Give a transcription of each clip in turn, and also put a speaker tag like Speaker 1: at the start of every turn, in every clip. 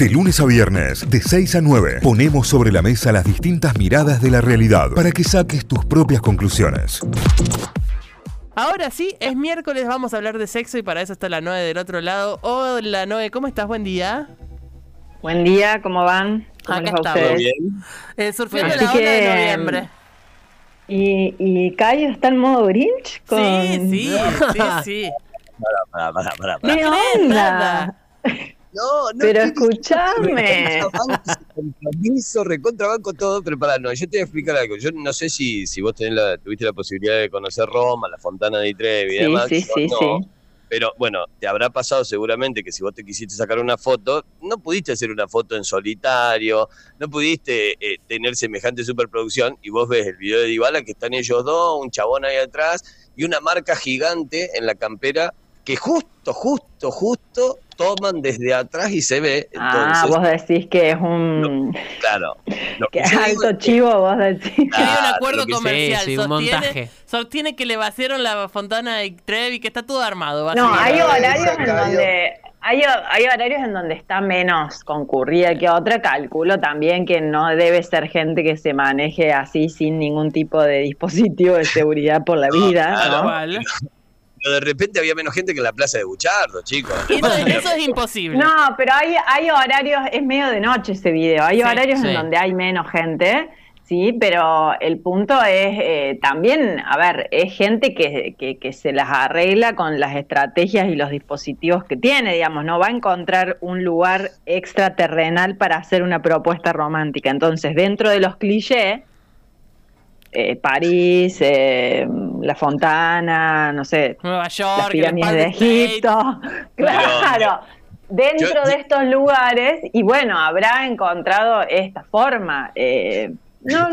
Speaker 1: De lunes a viernes, de 6 a 9, ponemos sobre la mesa las distintas miradas de la realidad para que saques tus propias conclusiones.
Speaker 2: Ahora sí, es miércoles, vamos a hablar de sexo y para eso está la Noe del otro lado. Hola Noe, ¿cómo estás? Buen día.
Speaker 3: Buen día, ¿cómo van? ¿Cómo
Speaker 2: Acá
Speaker 3: les va a
Speaker 2: estamos.
Speaker 4: bien.
Speaker 2: Eh, surfeando la ola de
Speaker 3: que,
Speaker 2: noviembre.
Speaker 3: ¿Y, y Cayo está en modo Grinch? Con...
Speaker 2: Sí, sí, sí, sí.
Speaker 4: Pará, pará, pará, pará.
Speaker 3: ¿Qué onda?
Speaker 4: No, no.
Speaker 3: Pero escúchame.
Speaker 4: Compromiso, recontrabanco todo, pero pará, no, yo te voy a explicar algo. Yo no sé si, si vos tenés la, tuviste la posibilidad de conocer Roma, la Fontana di Trevi y
Speaker 3: Sí,
Speaker 4: demás.
Speaker 3: sí, sí,
Speaker 4: no.
Speaker 3: sí.
Speaker 4: Pero bueno, te habrá pasado seguramente que si vos te quisiste sacar una foto, no pudiste hacer una foto en solitario, no pudiste eh, tener semejante superproducción y vos ves el video de Dybala que están ellos dos, un chabón ahí atrás y una marca gigante en la campera que justo, justo, justo toman desde atrás y se ve.
Speaker 3: Ah,
Speaker 4: Entonces,
Speaker 3: vos decís que es un...
Speaker 4: claro. Lo
Speaker 3: que es alto chivo, vos decís.
Speaker 2: Que hay un
Speaker 4: Claro,
Speaker 2: acuerdo
Speaker 4: sí,
Speaker 2: comercial.
Speaker 5: sí, un
Speaker 2: sostiene,
Speaker 5: montaje.
Speaker 2: sostiene que le vaciaron la fontana de Trevi, que está todo armado.
Speaker 3: No, hay
Speaker 4: Claro,
Speaker 3: horarios en donde... Hay, hay horarios en donde está menos concurrida que otra. Calculo también que no debe ser gente que se maneje así sin ningún tipo de dispositivo de seguridad por la
Speaker 4: No,
Speaker 3: vida,
Speaker 4: claro.
Speaker 3: ¿no?
Speaker 4: Pero de repente había menos gente que en la plaza de Buchardo, chicos.
Speaker 2: Eso es imposible.
Speaker 3: No, pero hay, hay horarios, es medio de noche ese video, hay
Speaker 2: Sí,
Speaker 3: horarios
Speaker 5: sí.
Speaker 3: en donde hay menos gente, sí, pero el punto es eh, también, a ver, es gente que, que, que se las arregla con las estrategias y los dispositivos que tiene, digamos, no va a encontrar un lugar extraterrenal para hacer una propuesta romántica. Entonces, dentro de los clichés, eh, París, eh, La Fontana, no sé,
Speaker 2: Nueva York,
Speaker 3: las pirámides de. Egipto. Claro. Dentro
Speaker 4: Yo-
Speaker 3: de estos lugares, y bueno, habrá encontrado esta forma. eh, no,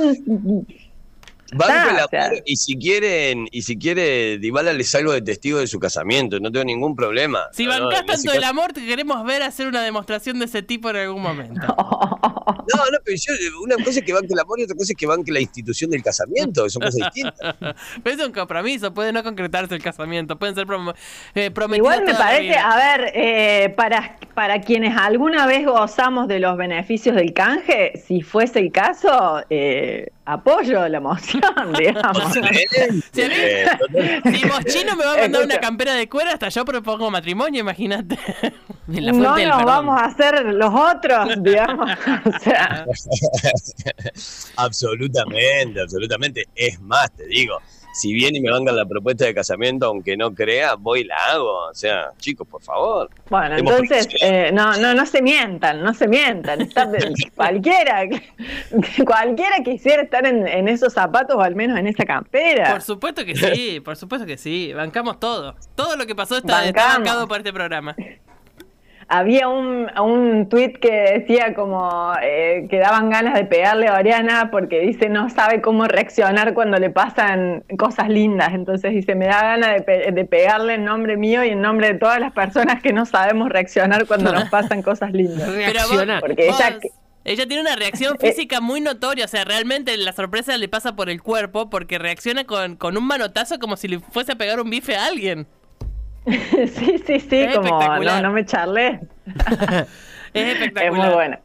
Speaker 4: Banco
Speaker 3: Ah,
Speaker 4: el
Speaker 3: o sea.
Speaker 4: y si quieren, y si quiere, Dybala le salgo de testigo de su casamiento, no tengo ningún problema.
Speaker 2: Si
Speaker 4: No,
Speaker 2: bancás tanto el amor, te queremos ver hacer una demostración de ese tipo en algún momento.
Speaker 4: No, no, pero yo, una cosa es que banque el amor y otra cosa es que banque la institución del casamiento, que son cosas distintas.
Speaker 2: Pero es un compromiso, puede no concretarse el casamiento, pueden ser prom- eh, prometidos.
Speaker 3: Igual me parece, a ver, eh, para, para quienes alguna vez gozamos de los beneficios del canje, si fuese el caso, eh, apoyo la moción, digamos.
Speaker 2: Si a mí-
Speaker 4: Eh, total-
Speaker 2: Si Moschino me va a mandar una campera de cuero, hasta yo propongo matrimonio, imagínate.
Speaker 3: No nos
Speaker 5: perdón.
Speaker 3: vamos a hacer los otros, digamos. O sea,
Speaker 4: absolutamente, absolutamente. Es más, te digo, si viene y me bancan la propuesta de casamiento, aunque no crea, voy y la hago. O sea, chicos, por favor.
Speaker 3: Bueno, entonces, eh, no, no, no se mientan, no se mientan. Cualquiera, cualquiera quisiera estar en, en esos zapatos o al menos en esa campera.
Speaker 2: Por supuesto que sí, por supuesto que sí. Bancamos todo. Todo lo que pasó está, está bancado por este programa.
Speaker 3: Había un, un tuit que decía como eh, que daban ganas de pegarle a Oriana porque dice no sabe cómo reaccionar cuando le pasan cosas lindas. Entonces dice, me da ganas de, pe- de pegarle en nombre mío y en nombre de todas las personas que no sabemos reaccionar cuando nos pasan cosas lindas.
Speaker 2: Pero vos-
Speaker 5: Reaccionar.
Speaker 3: Porque
Speaker 2: vos-
Speaker 3: ella-
Speaker 2: ella tiene una reacción física muy notoria, o sea, realmente la sorpresa le pasa por el cuerpo porque reacciona con, con un manotazo como si le fuese a pegar un bife a alguien.
Speaker 3: sí, sí, sí,
Speaker 2: Es
Speaker 3: como
Speaker 2: espectacular.
Speaker 3: no, no me charlé.
Speaker 2: Es espectacular.
Speaker 3: Es muy bueno.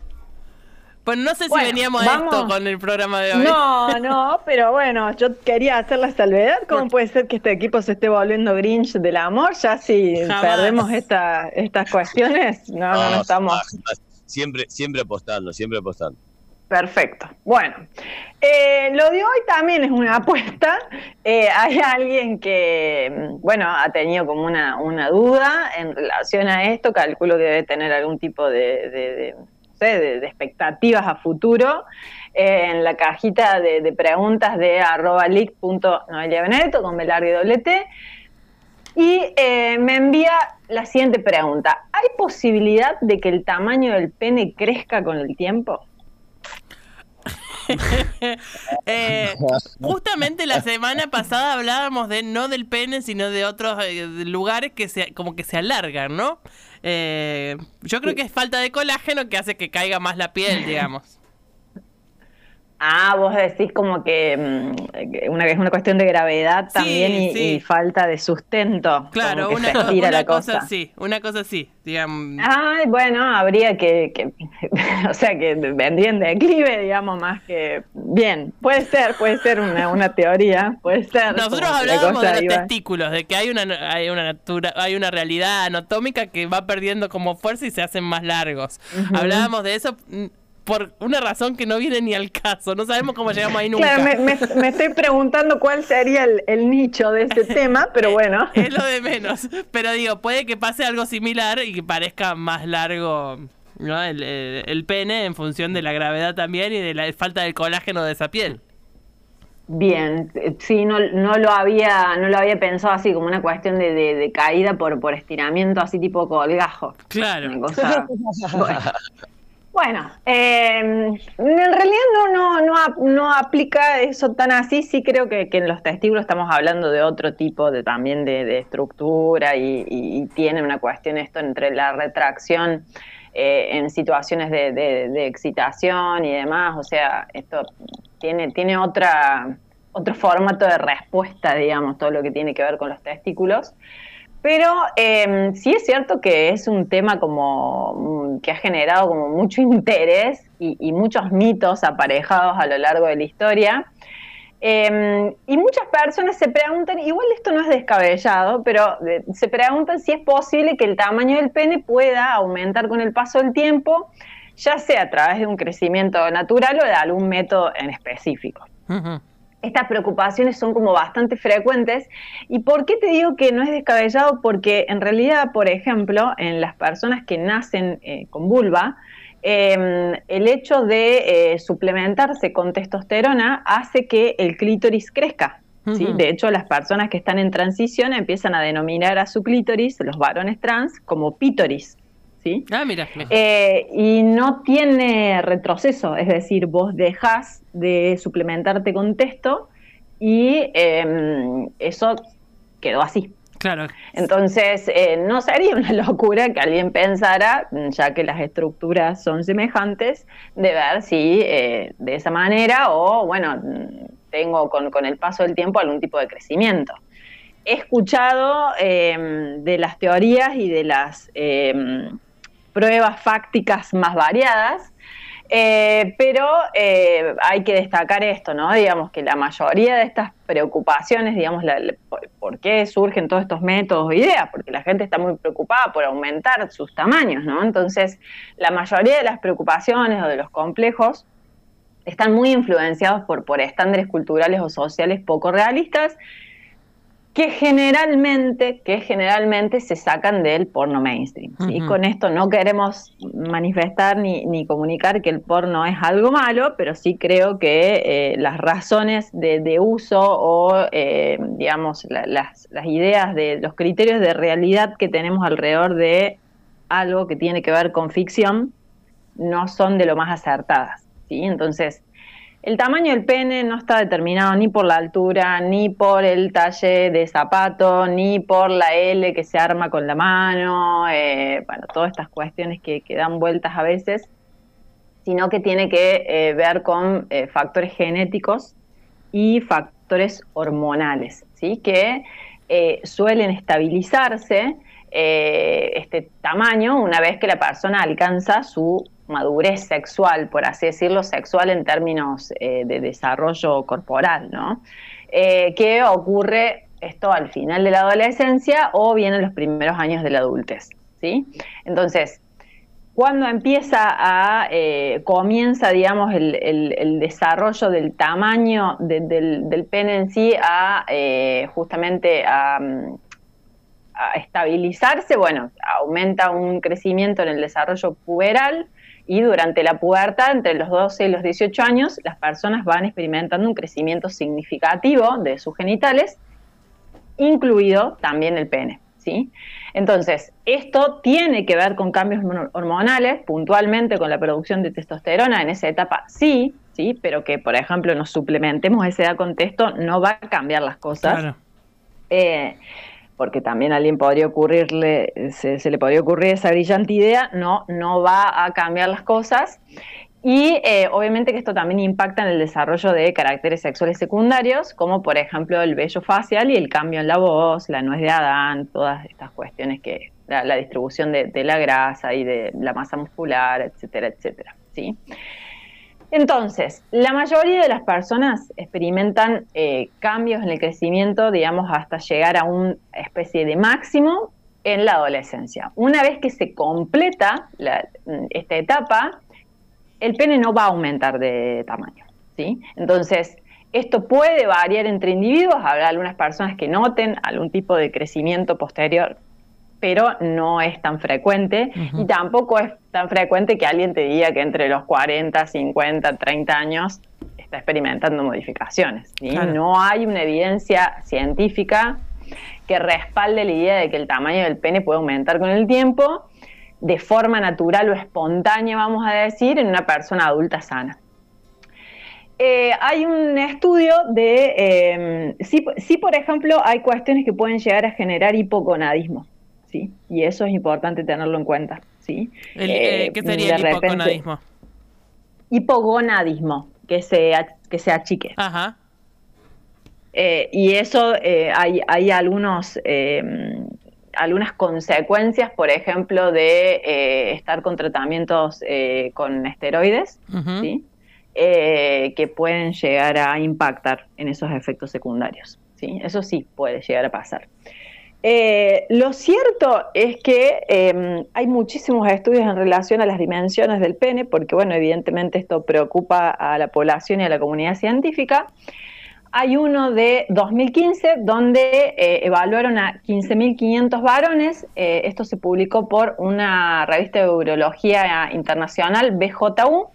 Speaker 2: Pues no sé si
Speaker 3: Bueno,
Speaker 2: veníamos a esto con el programa de hoy.
Speaker 3: No, no, pero bueno, yo quería hacer la salvedad. ¿Cómo puede ser que este equipo se esté volviendo Grinch del amor? Ya si
Speaker 2: Jamás.
Speaker 3: perdemos esta, estas cuestiones, no, no, no
Speaker 4: No,
Speaker 3: estamos.
Speaker 4: Siempre, siempre apostando, siempre apostando.
Speaker 3: Perfecto. Bueno, eh, lo de hoy también es una apuesta. Eh, hay alguien que, mm, bueno, ha tenido como una, una duda en relación a esto. Calculo que debe tener algún tipo de, de- expectativas a futuro. Eh, en la cajita de, preguntas de arroba leak.noeliabenedetto con B larga y doble T. Y me envía la siguiente pregunta. ¿Hay posibilidad de que el tamaño del pene crezca con el tiempo?
Speaker 2: Eh, justamente la semana pasada hablábamos de no del pene, sino de otros eh, lugares que se, como que se alargan, ¿no? Eh, yo creo que es falta de colágeno que hace que caiga más la piel, digamos.
Speaker 3: Ah, vos decís como que mm, una, es una cuestión de gravedad también y, falta de sustento.
Speaker 2: Claro, una, cosa. así, una cosa así, digamos.
Speaker 3: Ay, bueno, habría que, o sea, que vendrían de declive, digamos, más que... Bien, puede ser, puede ser una, teoría, puede ser.
Speaker 2: Nosotros hablábamos de los testículos, de que hay una, hay una natura, hay una realidad anatómica que va perdiendo como fuerza y se hacen más largos. Hablábamos de eso mm, por una razón que no viene ni al caso. No sabemos cómo llegamos ahí nunca.
Speaker 3: Claro, me, estoy preguntando cuál sería el, nicho de ese tema, pero bueno.
Speaker 2: Es lo de menos. Pero digo, puede que pase algo similar y que parezca más largo ¿no? el, pene en función de la gravedad también y de la falta del colágeno de esa piel.
Speaker 3: Bien, sí, no, no, lo había, no lo había pensado así como una cuestión de, caída por, por estiramiento, así tipo colgajo.
Speaker 2: Claro.
Speaker 3: Bueno, em, en realidad no, no, no, aplica eso tan así, sí creo que, en los testículos estamos hablando de otro tipo de también de, estructura y, tiene una cuestión esto entre la retracción eh, en situaciones de, excitación y demás, o sea, esto tiene, tiene otra, otro formato de respuesta, digamos, todo lo que tiene que ver con los testículos. Pero eh, sí es cierto que es un tema como mm, que ha generado como mucho interés y, muchos mitos aparejados a lo largo de la historia. Em, y muchas personas se preguntan, igual esto no es descabellado, pero eh, se preguntan si es posible que el tamaño del pene pueda aumentar con el paso del tiempo, ya sea a través de un crecimiento natural o de algún método en específico estas preocupaciones son como bastante frecuentes. ¿Y por qué te digo que no es descabellado? Porque en realidad, por ejemplo, en las personas que nacen eh, con vulva, em, el hecho de eh, suplementarse con testosterona hace que el clítoris crezca. ¿sí? De hecho, las personas que están en transición empiezan a denominar a su clítoris, los varones trans, como pítoris. ¿Sí?
Speaker 2: Ah, mira.
Speaker 3: Eh, y no tiene retroceso, es decir, vos dejas de suplementarte con texto y em, eso quedó así.
Speaker 2: Claro.
Speaker 3: Entonces, eh, no sería una locura que alguien pensara, ya que las estructuras son semejantes, de ver si eh, de esa manera o, bueno, tengo con, con, el paso del tiempo algún tipo de crecimiento. He escuchado em, de las teorías y de las em, pruebas fácticas más variadas, eh, pero eh, hay que destacar esto, ¿no? Digamos que la mayoría de estas preocupaciones, digamos, por, qué surgen todos estos métodos o ideas? Porque la gente está muy preocupada por aumentar sus tamaños, ¿no? Entonces, la mayoría de las preocupaciones o de los complejos están muy influenciados por, por estándares culturales o sociales poco realistas que generalmente, que generalmente se sacan del porno mainstream. Y con esto no queremos manifestar ni, comunicar que el porno es algo malo, pero sí creo que eh, las razones de, uso o, eh, digamos, las, las ideas de los criterios de realidad que tenemos alrededor de algo que tiene que ver con ficción no son de lo más acertadas. ¿sí? Entonces, el tamaño del pene no está determinado ni por la altura, ni por el talle de zapato, ni por la L que se arma con la mano, eh, bueno, todas estas cuestiones que, dan vueltas a veces, sino que tiene que eh, ver con eh, factores genéticos y factores hormonales, ¿sí? que suelen estabilizarse este tamaño una vez que la persona alcanza su madurez sexual, por así decirlo, sexual en términos eh, de desarrollo corporal, ¿no? Eh, ocurre esto al final de la adolescencia o bien en los primeros años de la adultez, ¿sí? Entonces, cuando empieza a, eh, comienza, digamos, el, desarrollo del tamaño del, pene en sí a, justamente a, a estabilizarse, bueno, aumenta un crecimiento en el desarrollo puberal, y durante la pubertad, entre los 12 y los 18 años, las personas van experimentando un crecimiento significativo de sus genitales, incluido también el pene. ¿sí? Entonces, esto tiene que ver con cambios hormonales, puntualmente con la producción de testosterona en esa etapa, sí, sí, pero que, por ejemplo, nos suplementemos esa edad con testo no va a cambiar las cosas. Claro. Eh, porque también a alguien podría ocurrirle, se, le podría ocurrir esa brillante idea, no, no va a cambiar las cosas. Y eh, obviamente que esto también impacta en el desarrollo de caracteres sexuales secundarios, como por ejemplo el vello facial y el cambio en la voz, la nuez de Adán, todas estas cuestiones que la, distribución de, la grasa y de la masa muscular, etcétera, etcétera. ¿sí? Entonces, la mayoría de las personas experimentan eh, cambios en el crecimiento, digamos, hasta llegar a una especie de máximo en la adolescencia. Una vez que se completa esta etapa, el pene no va a aumentar de tamaño. ¿sí? Entonces, esto puede variar entre individuos, habrá algunas personas que noten algún tipo de crecimiento posterior, pero no es tan frecuente y tampoco es tan frecuente que alguien te diga que entre los 40, 50, 30 años está experimentando modificaciones. No hay una evidencia científica que respalde la idea de que el tamaño del pene puede aumentar con el tiempo de forma natural o espontánea, vamos a decir, en una persona adulta sana. Eh, hay un estudio de si, em, si, por ejemplo, hay cuestiones que pueden llegar a generar hipogonadismo, ¿sí? Y eso es importante tenerlo en cuenta, ¿sí?
Speaker 2: Eh, ¿Qué sería el hipogonadismo?
Speaker 3: Hipogonadismo, que se, que se achique. Ajá. Eh, y eso hay, hay algunos algunas consecuencias, por ejemplo, de eh, estar con tratamientos eh, con esteroides, eh, que pueden llegar a impactar en esos efectos secundarios. ¿sí? Eso sí puede llegar a pasar. Lo cierto es que em, hay muchísimos estudios en relación a las dimensiones del pene, porque, bueno, evidentemente esto preocupa a la población y a la comunidad científica. Hay uno de 2015 donde eh, evaluaron a 15.500 varones. Eh, esto se publicó por una revista de urología internacional, BJU,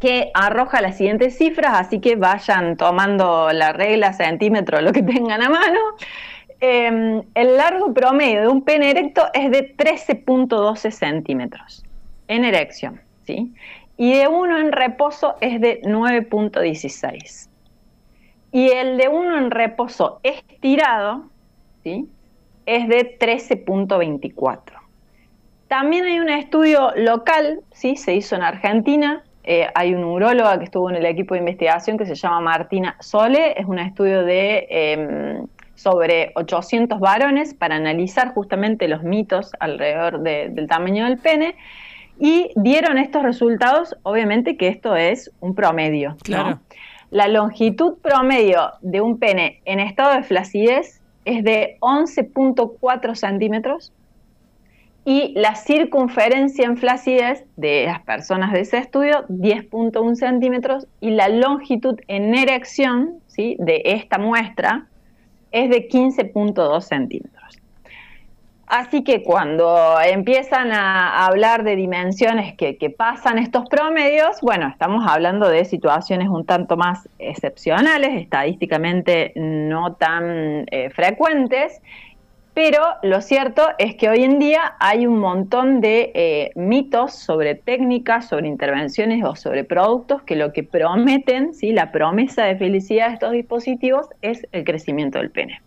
Speaker 3: que arroja las siguientes cifras, así que vayan tomando la regla, centímetro, lo que tengan a mano. Em, el largo promedio de un pene erecto es de 13.12 centímetros en erección, ¿sí? Y de uno en reposo es de 9.16 y el de uno en reposo estirado ¿sí? es de 13.24. También hay un estudio local, ¿sí? se hizo en Argentina, eh, hay una uróloga que estuvo en el equipo de investigación que se llama Martina Sole, es un estudio de em, sobre 800 varones para analizar justamente los mitos alrededor del tamaño del pene y dieron estos resultados, obviamente que esto es un promedio. Claro. La longitud promedio de un pene en estado de flacidez es de 11.4 centímetros y la circunferencia en flacidez de las personas de ese estudio 10.1 centímetros y la longitud en erección ¿sí? de esta muestra es de 15.2 centímetros. Así que cuando empiezan a hablar de dimensiones que, pasan estos promedios, bueno, estamos hablando de situaciones un tanto más excepcionales, estadísticamente no tan eh, frecuentes, pero lo cierto es que hoy en día hay un montón de eh, mitos sobre técnicas, sobre intervenciones o sobre productos que lo que prometen, ¿sí? la promesa de felicidad de estos dispositivos es el crecimiento del pene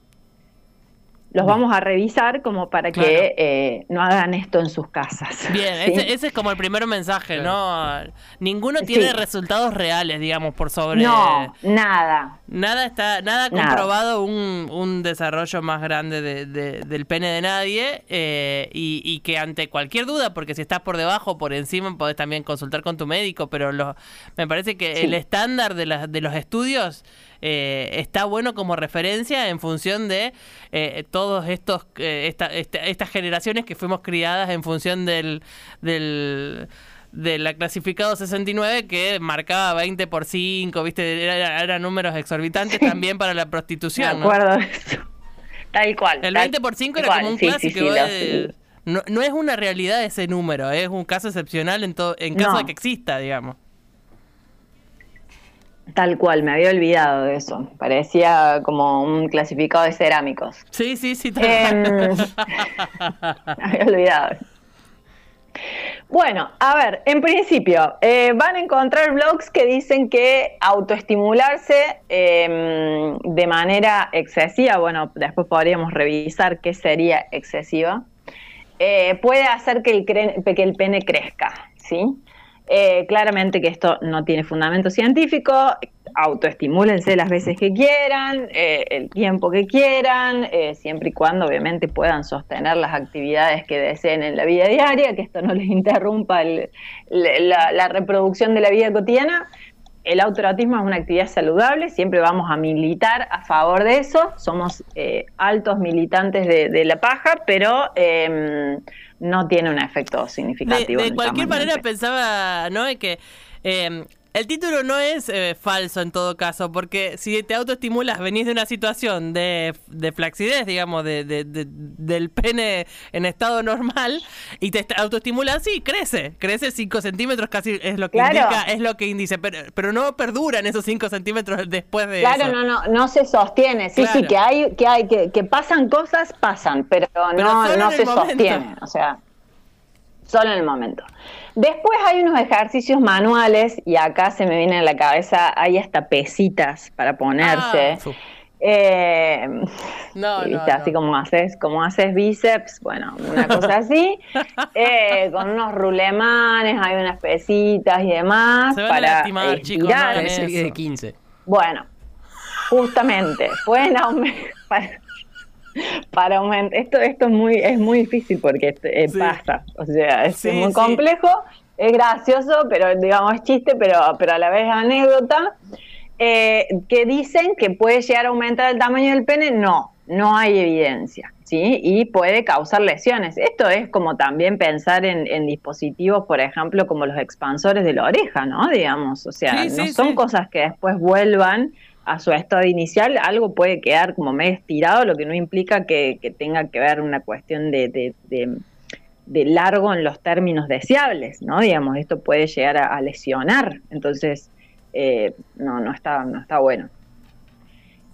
Speaker 3: los vamos a revisar como para que eh, no hagan esto en sus casas.
Speaker 2: Bien, ese, es como el primer mensaje, ¿no? Ninguno tiene resultados reales, digamos, por sobre...
Speaker 3: No, nada.
Speaker 2: Nada está, nada ha comprobado un, un, desarrollo más grande de, del pene de nadie eh, y, que ante cualquier duda, porque si estás por debajo o por encima podés también consultar con tu médico, pero lo, me parece que el estándar de, la, de los estudios eh, está bueno como referencia en función de eh, todos estos eh, estas generaciones que fuimos criadas en función del, del de la clasificado 69 que marcaba 20 por 5, ¿viste? Eran números exorbitantes también para la prostitución.
Speaker 3: De acuerdo. Tal cual.
Speaker 2: El 20 por 5 era como un clásico. no, no, es una realidad ese número, es un caso excepcional en, todo en caso de que exista, digamos.
Speaker 3: Tal cual, me había olvidado de eso. Parecía como un clasificado de cerámicos.
Speaker 2: Sí, sí, sí.
Speaker 3: Em, me había olvidado. Bueno, a ver, en principio, eh, van a encontrar blogs que dicen que autoestimularse em, de manera excesiva, bueno, después podríamos revisar qué sería excesiva, eh, puede hacer que el, que el pene crezca, ¿sí? Eh, claramente que esto no tiene fundamento científico, autoestimúlense las veces que quieran, eh, el tiempo que quieran, eh, siempre y cuando obviamente puedan sostener las actividades que deseen en la vida diaria, que esto no les interrumpa la, reproducción de la vida cotidiana. El autoerotismo es una actividad saludable, siempre vamos a militar a favor de eso, somos altos militantes de, la paja, pero em, no tiene un efecto significativo.
Speaker 2: De, cualquier manera pensaba, ¿no? Que eh, el título no es eh, falso en todo caso, porque si te autoestimulas, venís de una situación de, de flacidez, digamos, de, del pene en estado normal, y te autoestimulas, sí, crece, crece 5 centímetros, casi es lo que indica, es lo que indice, pero, pero no perduran esos 5 centímetros después de
Speaker 3: claro, no, no, no se sostiene, sí, sí, que hay, que hay, que, que, pasan cosas, pasan, pero, no, no se sostiene, o sea, solo en el momento. Después hay unos ejercicios manuales y acá se me viene a la cabeza, hay hasta pesitas para ponerse. Ah, eh, no, no, así como haces, como haces bíceps, bueno, una cosa así, eh, con unos rulemanes, hay unas pesitas y demás para estirar.
Speaker 2: de 15.
Speaker 3: Bueno, justamente, pueden aumentar para aumentar. Esto, esto es muy, es muy difícil porque eh, pasa. O sea, es muy complejo, es gracioso, pero digamos es chiste, pero, pero a la vez anécdota. Eh, que dicen que puede llegar a aumentar el tamaño del pene, no, no hay evidencia, ¿sí? Y puede causar lesiones. Esto es como también pensar en, dispositivos, por ejemplo, como los expansores de la oreja, ¿no? Digamos, o sea, no son cosas que después vuelvan a su estado inicial, algo puede quedar como medio estirado, lo que no implica que, tenga que ver una cuestión de, de, largo en los términos deseables, ¿no? Digamos, esto puede llegar a, lesionar, entonces eh, no, no está, no está bueno.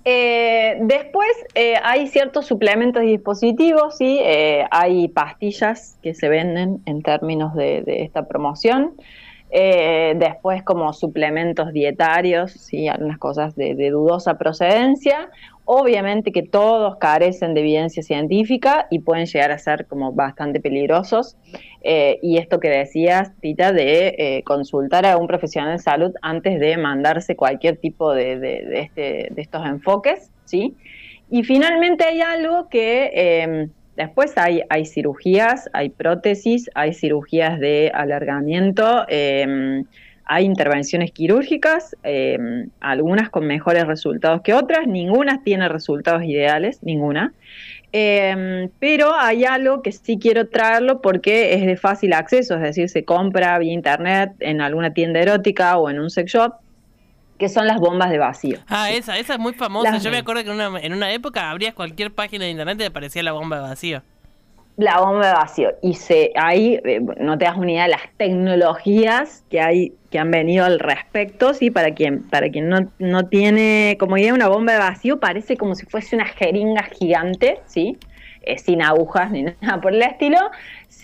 Speaker 3: Eh, después eh, hay ciertos suplementos y dispositivos, ¿sí? hay pastillas que se venden en términos de, de esta promoción. Eh, después como suplementos dietarios, ¿sí? algunas cosas de, dudosa procedencia. Obviamente que todos carecen de evidencia científica y pueden llegar a ser como bastante peligrosos. Eh, y esto que decías, Tita, de eh, consultar a un profesional de salud antes de mandarse cualquier tipo de, este, de estos enfoques. ¿sí? Y finalmente hay algo que Después hay, hay cirugías, hay prótesis, hay cirugías de alargamiento, em, hay intervenciones quirúrgicas, em, algunas con mejores resultados que otras, ninguna tiene resultados ideales, ninguna. Em, pero hay algo que sí quiero traerlo porque es de fácil acceso, es decir, se compra vía internet en alguna tienda erótica o en un sex shop que son las bombas de vacío.
Speaker 2: Ah, esa, esa es muy famosa. Yo me acuerdo que en una, en una época abrías cualquier página de internet y te aparecía la bomba de vacío.
Speaker 3: La bomba de vacío. Y se, ahí eh, no te das una idea de las tecnologías que hay que han venido al respecto, sí, para quien, para quien no, no tiene como idea una bomba de vacío, parece como si fuese una jeringa gigante, sí, eh, sin agujas ni nada por el estilo,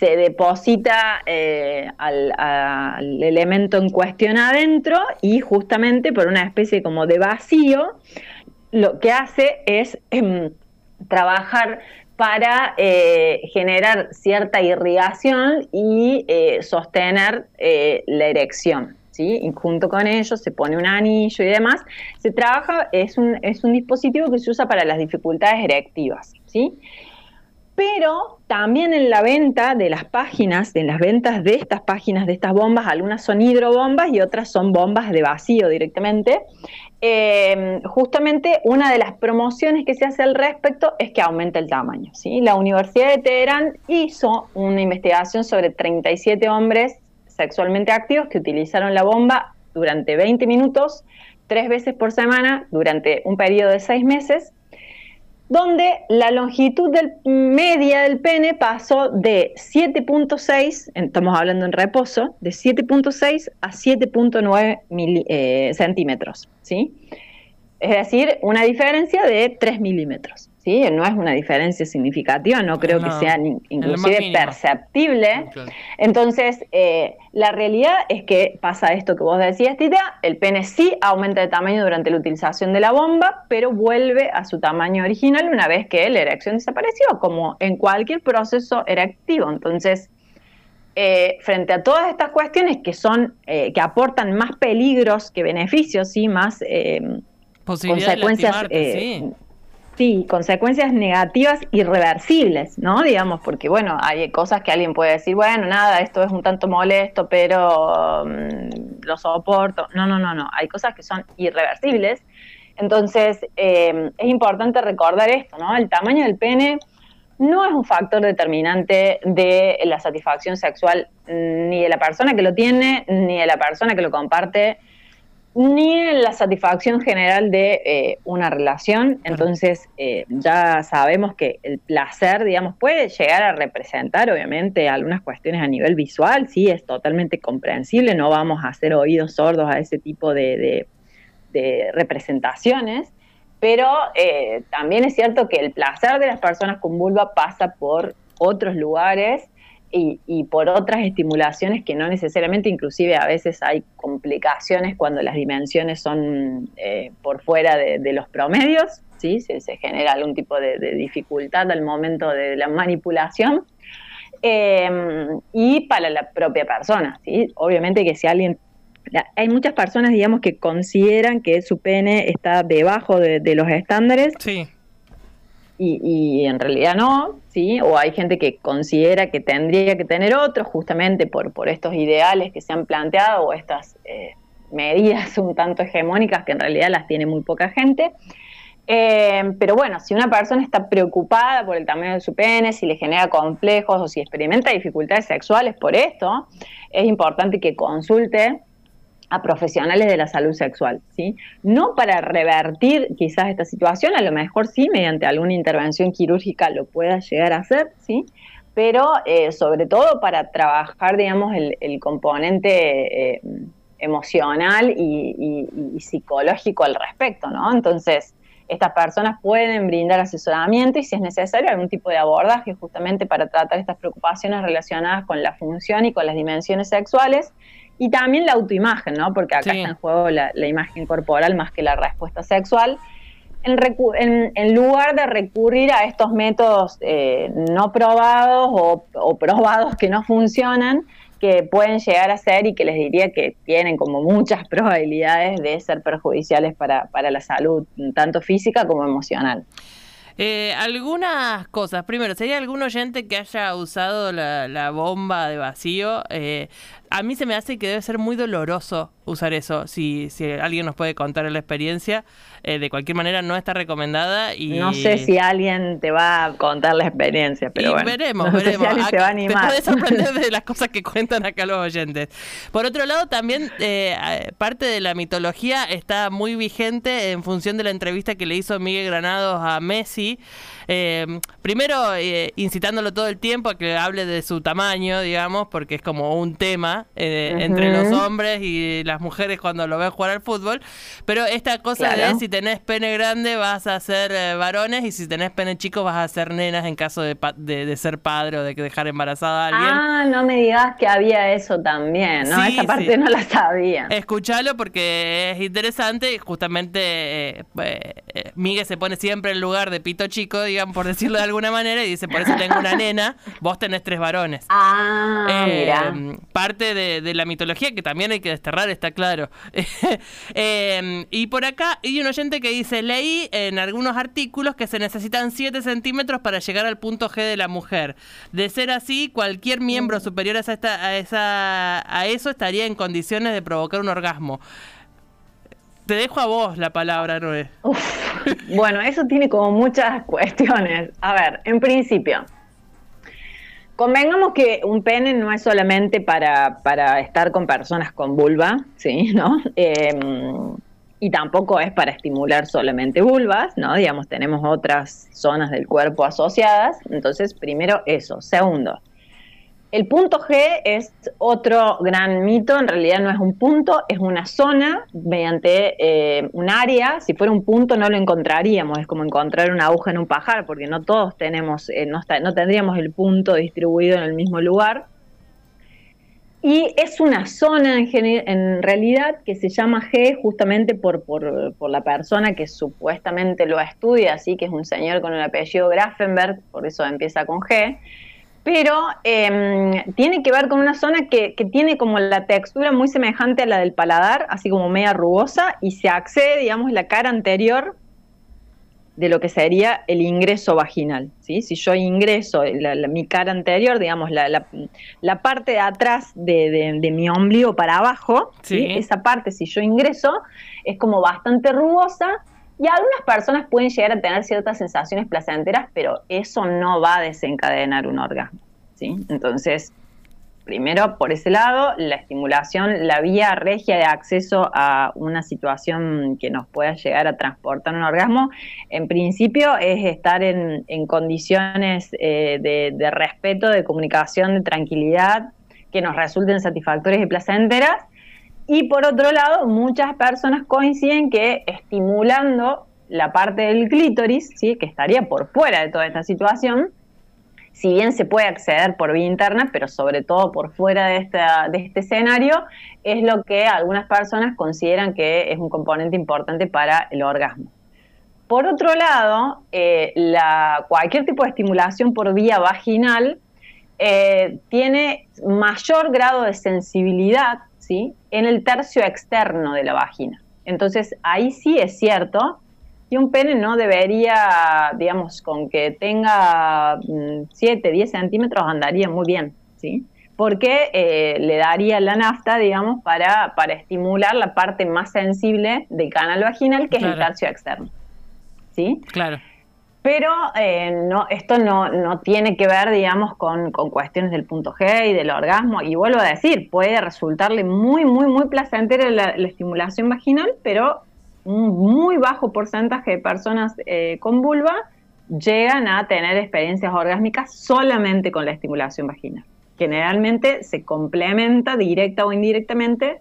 Speaker 3: se deposita eh, al, elemento en cuestión adentro y justamente por una especie como de vacío, lo que hace es em, trabajar para eh, generar cierta irrigación y eh, sostener la erección. ¿Sí? Y junto con ello se pone un anillo y demás. Se trabaja, es un, es un dispositivo que se usa para las dificultades erectivas. ¿sí? Pero también en la venta de las páginas, en las ventas de estas páginas, de estas bombas, algunas son hidrobombas y otras son bombas de vacío directamente. Eh, justamente una de las promociones que se hace al respecto es que aumenta el tamaño. La Universidad de Teherán hizo una investigación sobre 37 hombres sexualmente activos que utilizaron la bomba durante 20 minutos, tres veces por semana, durante un periodo de seis meses donde la longitud media del pene pasó de 7.6, estamos hablando en reposo, de 7.6 a 7.9 eh, centímetros, ¿sí? Es decir, una diferencia de 3 milímetros. ¿Sí? No es una diferencia significativa, no creo que sea inclusive perceptible. Entonces, eh, la realidad es que pasa esto que vos decías, Tita, el pene sí aumenta de tamaño durante la utilización de la bomba, pero vuelve a su tamaño original una vez que la erección desapareció, como en cualquier proceso erectivo. Entonces, eh, frente a todas estas cuestiones que son, eh, que aportan más peligros que beneficios, sí, más consecuencias, sí. Consecuencias negativas irreversibles, ¿no? Digamos, porque bueno, hay cosas que alguien puede decir, bueno, nada, esto es un tanto molesto, pero mm, lo soporto. No, no, no, no. Hay cosas que son irreversibles. Entonces, es importante recordar esto, ¿no? El tamaño del pene no es un factor determinante de la satisfacción sexual ni de la persona que lo tiene, ni de la persona que lo comparte, ni en la satisfacción general de eh, una relación. Entonces, eh, ya sabemos que el placer, digamos, puede llegar a representar, obviamente, algunas cuestiones a nivel visual, sí, es totalmente comprensible, no vamos a hacer oídos sordos a ese tipo de representaciones. Pero eh, también es cierto que el placer de las personas con vulva pasa por otros lugares y, por otras estimulaciones que no necesariamente, inclusive a veces hay complicaciones cuando las dimensiones son eh, por fuera de, los promedios, ¿sí? Se, genera algún tipo de, dificultad al momento de la manipulación. Eh, y para la propia persona, ¿sí? Obviamente que si alguien hay muchas personas, digamos, que consideran que su pene está debajo de, los estándares.
Speaker 2: Sí.
Speaker 3: Y, en realidad no, ¿sí? O hay gente que considera que tendría que tener otro, justamente por, por estos ideales que se han planteado o estas eh, medidas un tanto hegemónicas que en realidad las tiene muy poca gente. Eh, pero bueno, si una persona está preocupada por el tamaño de su pene, si le genera complejos o si experimenta dificultades sexuales por esto, es importante que consulte a profesionales de la salud sexual, ¿sí? No para revertir quizás esta situación, a lo mejor sí, mediante alguna intervención quirúrgica lo pueda llegar a hacer, ¿sí? Pero eh, sobre todo para trabajar, digamos, el, componente eh, emocional y, psicológico al respecto, ¿no? Entonces, estas personas pueden brindar asesoramiento y si es necesario algún tipo de abordaje justamente para tratar estas preocupaciones relacionadas con la función y con las dimensiones sexuales y también la autoimagen, ¿no? Porque acá está en juego la, imagen corporal más que la respuesta sexual. En, lugar de recurrir a estos métodos eh, no probados o, probados que no funcionan, que pueden llegar a ser y que les diría que tienen como muchas probabilidades de ser perjudiciales para, para la salud, tanto física como emocional.
Speaker 2: Eh, algunas cosas. Primero, ¿sería algún oyente que haya usado la, la bomba de vacío? Eh, a mí se me hace que debe ser muy doloroso usar eso. Si, si alguien nos puede contar la experiencia, eh, de cualquier manera no está recomendada. y
Speaker 3: No sé si alguien te va a contar la experiencia, pero bueno.
Speaker 2: Veremos, veremos.
Speaker 3: se va a animar.
Speaker 2: Te puede sorprender de las cosas que cuentan acá los oyentes. Por otro lado, también eh, parte de la mitología está muy vigente en función de la entrevista que le hizo Miguel Granados a Messi. Eh, primero, eh, incitándolo todo el tiempo a que hable de su tamaño, digamos, porque es como un tema eh, entre los hombres y las mujeres cuando lo ven jugar al fútbol. Pero esta cosa de si tenés pene grande vas a ser varones y si tenés pene chico vas a ser nenas en caso de, de, ser padre o de dejar embarazada a alguien.
Speaker 3: Ah, no me digas que había eso también, ¿no? Esa parte no la sabía.
Speaker 2: Escuchalo porque es interesante y justamente Miguel se pone siempre en lugar de pito chico, digamos, por decirlo de alguna manera, y dice, por eso tengo una nena, vos tenés tres varones.
Speaker 3: Ah, eh,
Speaker 2: Parte de, la mitología que también hay que desterrar, está claro. Eh, y por acá hay un oyente que dice, leí en algunos artículos que se necesitan 7 centímetros para llegar al punto G de la mujer. De ser así, cualquier miembro mm. superior a, esa, a, esa, a eso estaría en condiciones de provocar un orgasmo. Te dejo a vos la palabra, Noé.
Speaker 3: bueno, eso tiene como muchas cuestiones. A ver, en principio, convengamos que un pene no es solamente para, para estar con personas con vulva, ¿sí? ¿No? Em, y tampoco es para estimular solamente vulvas, ¿no? Digamos, tenemos otras zonas del cuerpo asociadas. Entonces, primero eso. Segundo, el punto G es otro gran mito, en realidad no es un punto, es una zona mediante eh, un área. Si fuera un punto no lo encontraríamos, es como encontrar una aguja en un pajar, porque no todos tenemos, eh, no, tendríamos el punto distribuido en el mismo lugar. Y es una zona en, realidad que se llama G justamente por, por, por, la persona que supuestamente lo estudia, así que es un señor con el apellido Grafenberg, por eso empieza con G pero em, tiene que ver con una zona que, que, tiene como la textura muy semejante a la del paladar, así como media rugosa, y se accede, digamos, la cara anterior de lo que sería el ingreso vaginal. ¿sí? Si yo ingreso mi cara anterior, digamos, la, parte de atrás de, mi ombligo para abajo, esa parte, si yo ingreso, es como bastante rugosa y algunas personas pueden llegar a tener ciertas sensaciones placenteras, pero eso no va a desencadenar un orgasmo. ¿sí? Entonces, primero por ese lado, la estimulación, la vía regia de acceso a una situación que nos pueda llegar a transportar un orgasmo, en principio es estar en, condiciones eh, de, respeto, de comunicación, de tranquilidad, que nos resulten satisfactorias y placenteras. Y por otro lado, muchas personas coinciden que estimulando la parte del clítoris, ¿sí? que estaría por fuera de toda esta situación, si bien se puede acceder por vía interna, pero sobre todo por fuera de, de este escenario, es lo que algunas personas consideran que es un componente importante para el orgasmo. Por otro lado, eh, cualquier tipo de estimulación por vía vaginal eh, tiene mayor grado de sensibilidad ¿sí? en el tercio externo de la vagina. Entonces, ahí sí es cierto y un pene no debería, digamos, con que tenga 7, mm, 10 centímetros andaría muy bien, ¿sí? Porque eh, le daría la nafta, digamos, para, para estimular la parte más sensible del canal vaginal, que es el tercio externo. ¿Sí?
Speaker 2: Claro.
Speaker 3: Pero eh, no, esto no, no, tiene que ver, digamos, con, con, cuestiones del punto G y del orgasmo. Y vuelvo a decir, puede resultarle muy, muy, muy placentera la, la estimulación vaginal, pero un muy bajo porcentaje de personas eh, con vulva llegan a tener experiencias orgásmicas solamente con la estimulación vaginal. Generalmente se complementa directa o indirectamente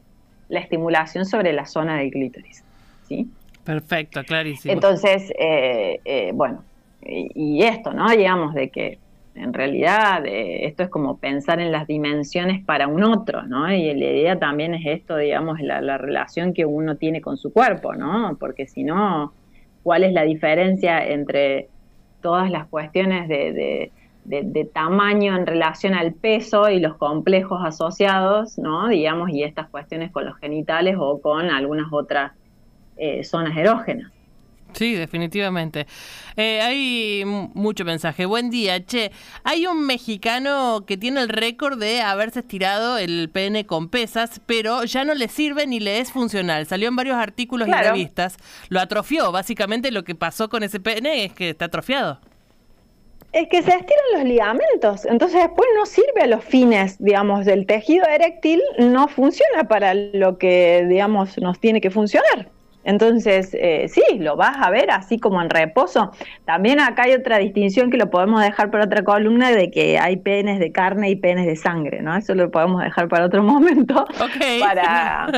Speaker 3: la estimulación sobre la zona del clítoris. ¿sí?
Speaker 2: Perfecto, clarísimo.
Speaker 3: Entonces, eh, eh, bueno, y, esto, ¿no? Digamos de que en realidad eh, esto es como pensar en las dimensiones para un otro, ¿no? Y la idea también es esto, digamos, la, relación que uno tiene con su cuerpo, ¿no? Porque si no, ¿cuál es la diferencia entre todas las cuestiones de, tamaño en relación al peso y los complejos asociados, ¿no? Digamos, y estas cuestiones con los genitales o con algunas otras eh, zonas erógenas.
Speaker 2: Sí, definitivamente. Eh, hay mucho mensaje. Buen día, che. Hay un mexicano que tiene el récord de haberse estirado el pene con pesas, pero ya no le sirve ni le es funcional. Salió en varios artículos y revistas. Lo atrofió. Básicamente lo que pasó con ese pene es que está atrofiado.
Speaker 3: Es que se estiran los ligamentos, entonces después no sirve a los fines, digamos, del tejido eréctil, no funciona para lo que, digamos, nos tiene que funcionar. Entonces, eh, sí, lo vas a ver así como en reposo. También acá hay otra distinción que lo podemos dejar para otra columna de que hay penes de carne y penes de sangre, ¿no? Eso lo podemos dejar para otro momento. Para,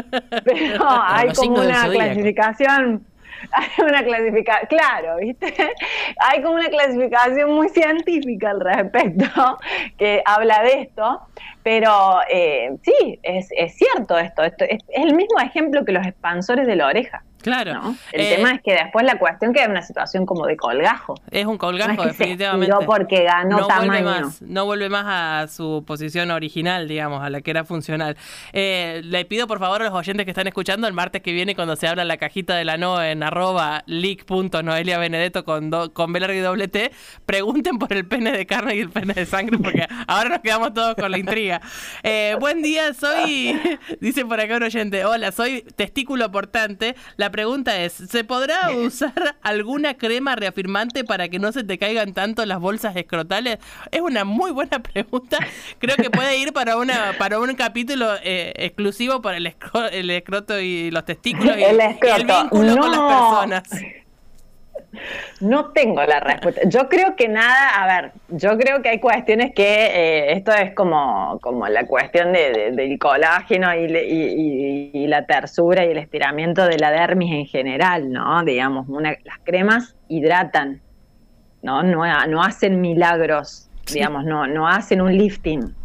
Speaker 3: pero hay como una clasificación hay una clasificación, claro, ¿viste? Hay como una clasificación muy científica al respecto que habla de esto, pero eh, sí, es, es cierto esto, esto es, el mismo ejemplo que los expansores de la oreja.
Speaker 2: Claro.
Speaker 3: El eh, tema es que después la cuestión queda una situación como de colgajo.
Speaker 2: Es un colgajo, definitivamente.
Speaker 3: porque ganó no tamaño.
Speaker 2: Vuelve más, no vuelve más a su posición original, digamos, a la que era funcional. Eh, le pido por favor a los oyentes que están escuchando el martes que viene cuando se abra la cajita de la no en arroba leak.noeliabenedetto con, con B y doble T, pregunten por el pene de carne y el pene de sangre porque ahora nos quedamos todos con la intriga. Eh, buen día, soy, dice por acá un oyente, hola, soy testículo portante. La pregunta es, ¿se podrá usar alguna crema reafirmante para que no se te caigan tanto las bolsas escrotales? Es una muy buena pregunta. Creo que puede ir para una para un capítulo eh, exclusivo para el, el escroto y los testículos y el, vínculo con las personas.
Speaker 3: No tengo la respuesta. Yo creo que nada, a ver, yo creo que hay cuestiones que eh, esto es como, como la cuestión de, del colágeno y, la tersura y el estiramiento de la dermis en general, ¿no? Digamos, las cremas hidratan, ¿no? No, no hacen milagros, digamos, no, no hacen un lifting.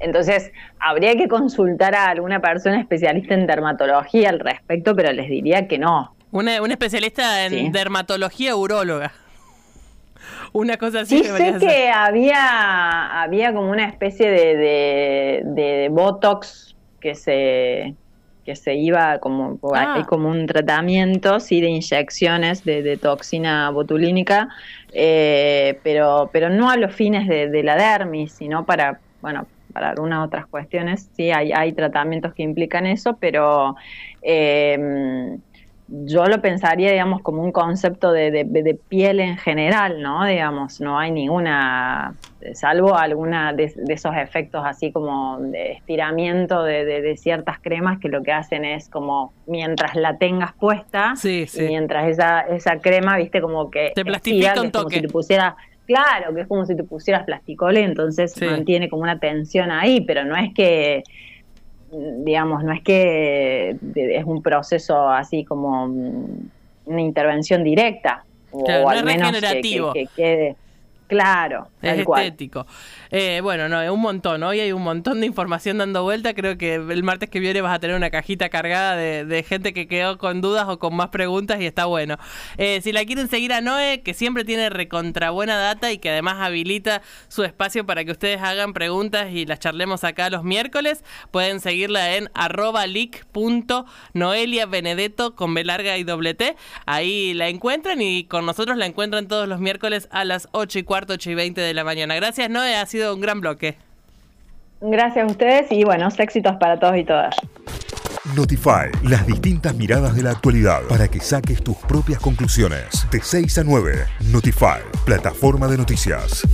Speaker 3: Entonces, habría que consultar a alguna persona especialista en dermatología al respecto, pero les diría que no,
Speaker 2: una, especialista en dermatología uróloga. Una cosa así.
Speaker 3: Sí, sé que había, había como una especie de, de, Botox que se, que se iba como, ah. hay como un tratamiento, sí, de inyecciones de, toxina botulínica, eh, pero, pero no a los fines de, la dermis, sino para, bueno, para algunas otras cuestiones, sí, hay, hay tratamientos que implican eso, pero eh, yo lo pensaría, digamos, como un concepto de, piel en general, ¿no? Digamos, no hay ninguna, salvo alguna de, esos efectos así como de estiramiento de, ciertas cremas que lo que hacen es como mientras la tengas puesta,
Speaker 2: sí,
Speaker 3: mientras esa, esa crema, viste, como que
Speaker 2: te plastifica un toque.
Speaker 3: Como si te claro, que es como si te pusieras plasticole, entonces mantiene como una tensión ahí, pero no es que digamos, no es que es un proceso así como mm, una intervención directa, o, al menos que, quede claro,
Speaker 2: es estético. Eh, bueno, no, un montón. Hoy hay un montón de información dando vuelta. Creo que el martes que viene vas a tener una cajita cargada de, gente que quedó con dudas o con más preguntas y está bueno. Eh, si la quieren seguir a Noé, que siempre tiene recontra buena data y que además habilita su espacio para que ustedes hagan preguntas y las charlemos acá los miércoles, pueden seguirla en arroba benedetto con B larga y doble T. Ahí la encuentran y con nosotros la encuentran todos los miércoles a las 8 y cuarto, 8 y 20 de la mañana. Gracias, Noé. Ha sido un gran bloque.
Speaker 3: Gracias a ustedes y buenos éxitos para todos y todas.
Speaker 1: Notify, las distintas miradas de la actualidad para que saques tus propias conclusiones. De 6 a 9, Notify, plataforma de noticias.